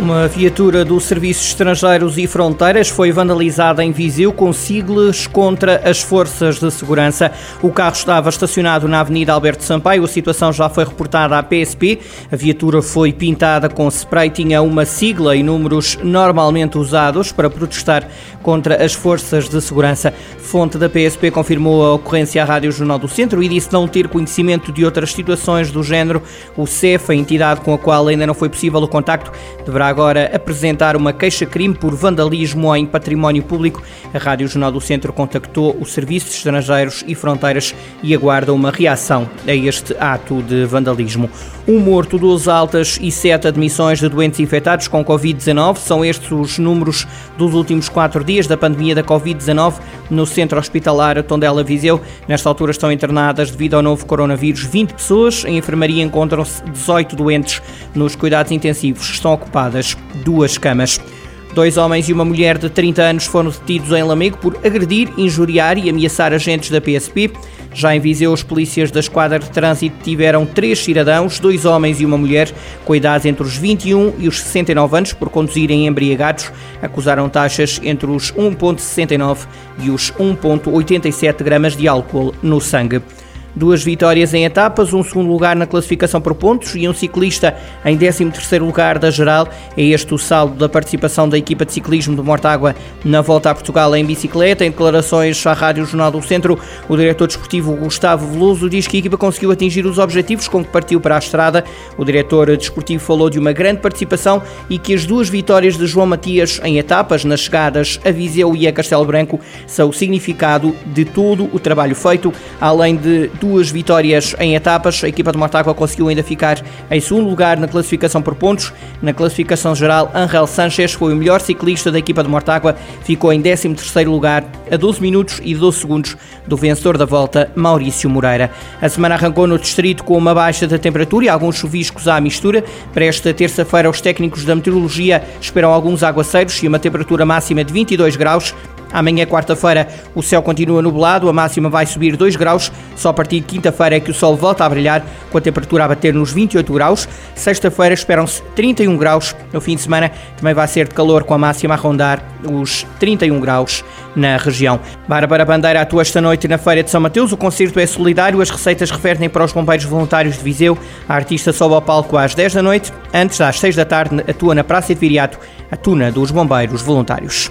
Uma viatura do Serviços Estrangeiros e Fronteiras foi vandalizada em Viseu com siglas contra as forças de segurança. O carro estava estacionado na Avenida Alberto Sampaio. A situação já foi reportada à PSP. A viatura foi pintada com spray, tinha uma sigla e números normalmente usados para protestar contra as forças de segurança. Fonte da PSP confirmou a ocorrência à Rádio Jornal do Centro e disse não ter conhecimento de outras situações do género. O CEF, a entidade com a qual ainda não foi possível o contacto, deverá agora apresentar uma queixa-crime por vandalismo em património público. A Rádio Jornal do Centro contactou os Serviços Estrangeiros e Fronteiras e aguarda uma reação a este ato de vandalismo. Um morto, duas altas e sete admissões de doentes infectados com Covid-19. São estes os números dos últimos quatro dias da pandemia da Covid-19 no Centro Hospitalar Tondela Viseu. Nesta altura estão internadas devido ao novo coronavírus 20 pessoas. Em enfermaria encontram-se 18 doentes. Nos cuidados intensivos estão duas camas. Dois homens e uma mulher de 30 anos foram detidos em Lamego por agredir, injuriar e ameaçar agentes da PSP. Já em Viseu, os polícias da Esquadra de Trânsito tiveram três cidadãos, dois homens e uma mulher, com idades entre os 21 e os 69 anos, por conduzirem embriagados. Acusaram taxas entre os 1,69 e os 1,87 gramas de álcool no sangue. Duas vitórias em etapas, um segundo lugar na classificação por pontos e um ciclista em 13º lugar da geral. É este o saldo da participação da equipa de ciclismo de Mortágua na volta a Portugal em bicicleta. Em declarações à Rádio Jornal do Centro, o diretor desportivo Gustavo Veloso diz que a equipa conseguiu atingir os objetivos com que partiu para a estrada. O diretor desportivo falou de uma grande participação e que as duas vitórias de João Matias em etapas, nas chegadas a Viseu e a Castelo Branco, são o significado de todo o trabalho feito, além de duas vitórias em etapas. A equipa de Mortágua conseguiu ainda ficar em segundo lugar na classificação por pontos. Na classificação geral, Angel Sanchez foi o melhor ciclista da equipa de Mortágua, ficou em 13º lugar, a 12 minutos e 12 segundos do vencedor da volta, Maurício Moreira. A semana arrancou no distrito com uma baixa da temperatura e alguns chuviscos à mistura. Para esta terça-feira, os técnicos da meteorologia esperam alguns aguaceiros e uma temperatura máxima de 22 graus. Amanhã, quarta-feira, o céu continua nublado, a máxima vai subir 2 graus. Só a partir de quinta-feira é que o sol volta a brilhar, com a temperatura a bater nos 28 graus. Sexta-feira esperam-se 31 graus. No fim de semana também vai ser de calor, com a máxima a rondar os 31 graus na região. Bárbara Bandeira atua esta noite na Feira de São Mateus. O concerto é solidário, as receitas referem para os bombeiros voluntários de Viseu. A artista sobe ao palco às 10 da noite. Antes, às 6 da tarde, atua na Praça de Viriato, a tuna dos bombeiros voluntários.